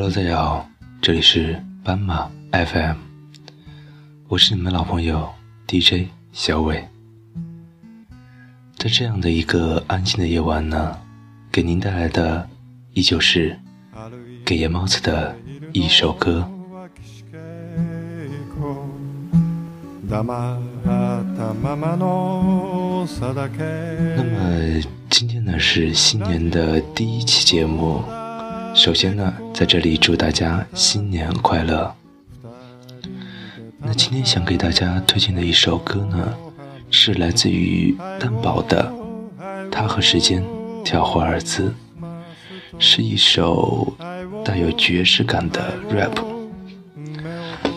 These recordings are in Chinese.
Hello，大家好，这里是斑马 FM，我是你们老朋友 DJ 小伟。在这样的一个安静的夜晚呢，给您带来的依旧是给夜猫子的一首歌。那么今天呢是新年的第一期节目。首先呢，在这里祝大家新年快乐。那今天想给大家推荐的一首歌呢，是来自于蛋堡的《他和时间跳华尔兹》，是一首带有爵士感的 rap。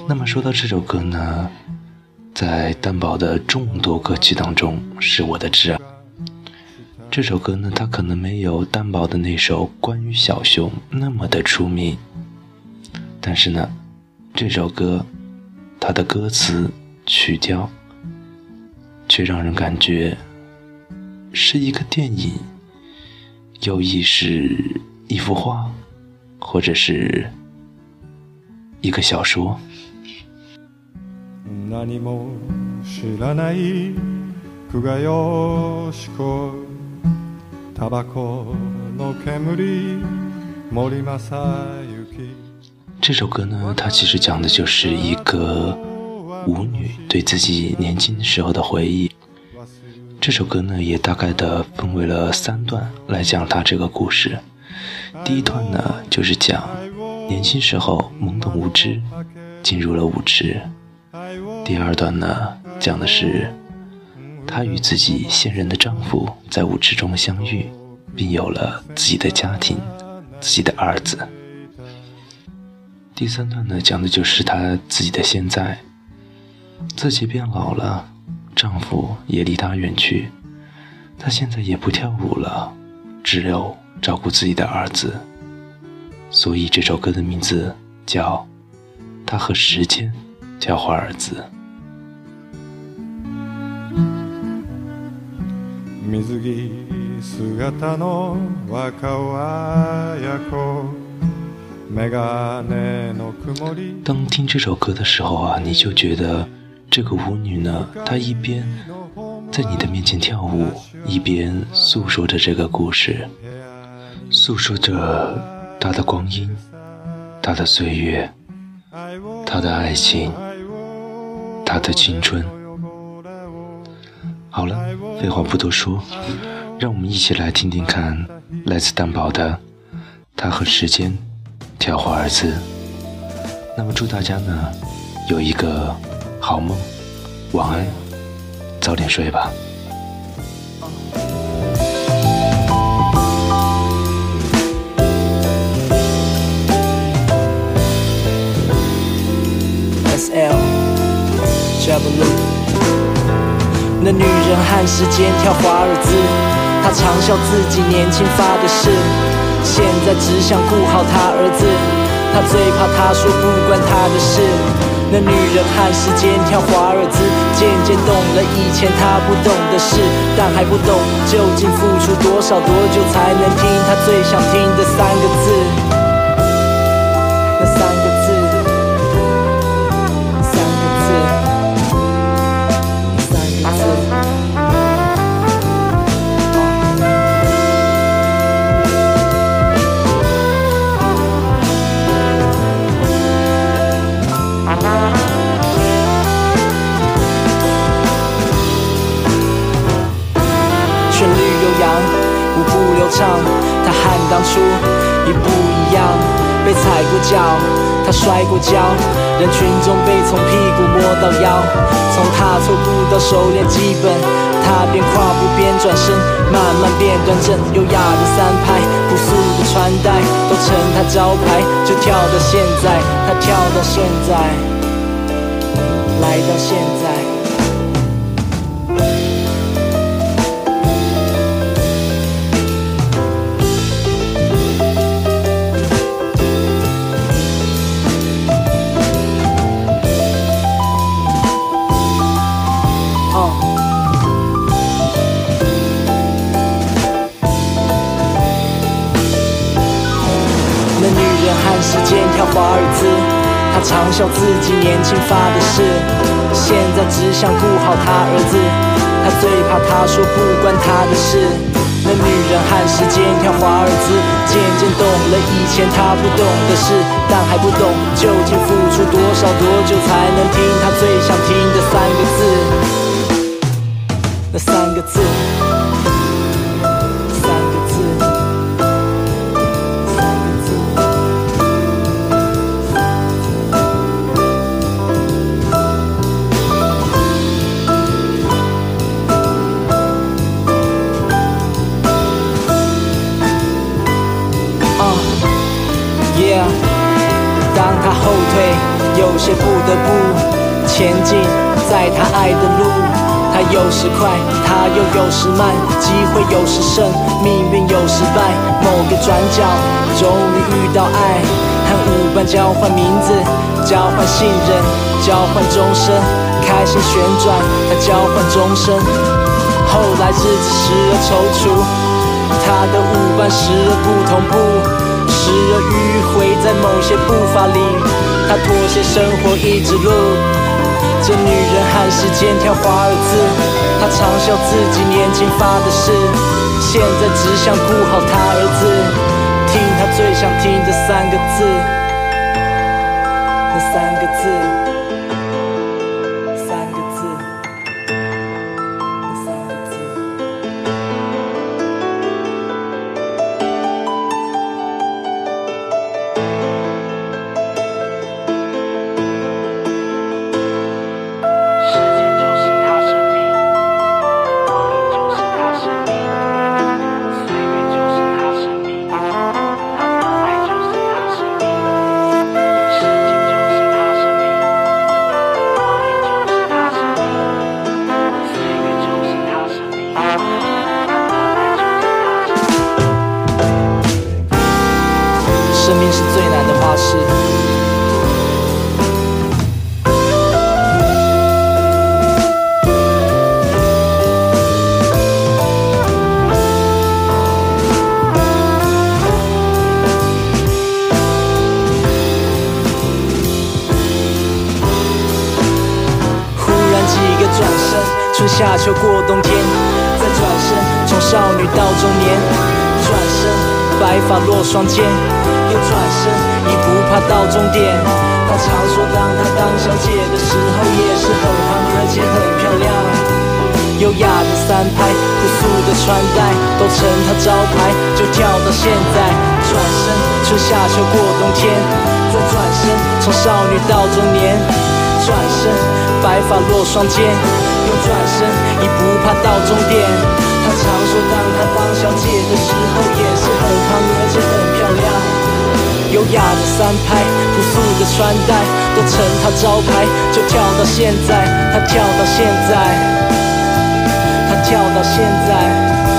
那么说到这首歌呢，在蛋堡的众多歌曲当中，是我的挚爱。这首歌呢，它可能没有蛋堡的那首关于小熊那么的出名，但是呢，这首歌它的歌词曲调却让人感觉是一个电影，又亦是一幅画，或者是一个小说。这首歌呢，它其实讲的就是一个舞女对自己年轻时候的回忆。这首歌呢，也大概的分为了三段来讲它这个故事。第一段呢，就是讲年轻时候懵懂无知，进入了舞池。第二段呢，讲的是。她与自己现任的丈夫在舞池中相遇，并有了自己的家庭，自己的儿子。第三段呢，讲的就是她自己的现在，自己变老了，丈夫也离她远去，她现在也不跳舞了，只有照顾自己的儿子。所以这首歌的名字叫《她和时间交换儿子》。当听这首歌的时候啊，你就觉得这个舞女呢，她一边在你的面前跳舞，一边诉说着这个故事，诉说着她的光阴、她的岁月、她的爱情、她的青春。好了，废话不多说，让我们一起来听听看来自蛋堡的《他和时间跳华尔兹》。那么祝大家呢有一个好梦，晚安，早点睡吧。那女人和时间跳华尔兹，她常笑自己年轻发的誓，现在只想顾好她儿子。她最怕他说不关她的事。那女人和时间跳华尔兹，渐渐懂了以前她不懂的事，但还不懂究竟付出多少多久才能听她最想听的三个字。那三摔过跤，人群中被从屁股摸到腰，从踏错步到熟练基本，他边跨步边转身，慢慢变端正，优雅的三拍，朴素的穿戴都成他招牌，就跳到现在，他跳到现在，来到现在。常笑自己年轻发的誓，现在只想顾好他儿子。他最怕他说不关他的事。那女人和时间跳华尔兹，渐渐懂了以前他不懂的事，但还不懂究竟付出多少多久才能听他最想听的三个字，那三个字。他后退有些不得不前进，在他爱的路，他有时快，他又有时慢，机会有时胜，命运有时败。某个转角，终于遇到爱，和舞伴交换名字，交换信任，交换终身，开心旋转，他交换终身。后来日子时而踌躇，他的舞伴时而不同步，时而迂回在某些步伐里。他妥协生活一直路，这女人喊时间跳华尔兹，她常笑自己年轻发的誓，现在只想顾好她儿子，听她最想听的三个字，那三个字。春夏秋过冬天，再转身从少女到中年，转身白发落双肩，又转身已不怕到终点。他常说，当他当小姐的时候，也是很胖而且很漂亮。优雅的三拍，朴素的穿戴，都成他招牌，就跳到现在。转身春夏秋过冬天，再转身从少女到中年，转身白发落双肩。又转身，已不怕到终点。他常说，当他当小姐的时候，也是很胖而且很漂亮。优雅的三拍，朴素的穿戴，都成他招牌。就跳到现在，他跳到现在，他跳到现在。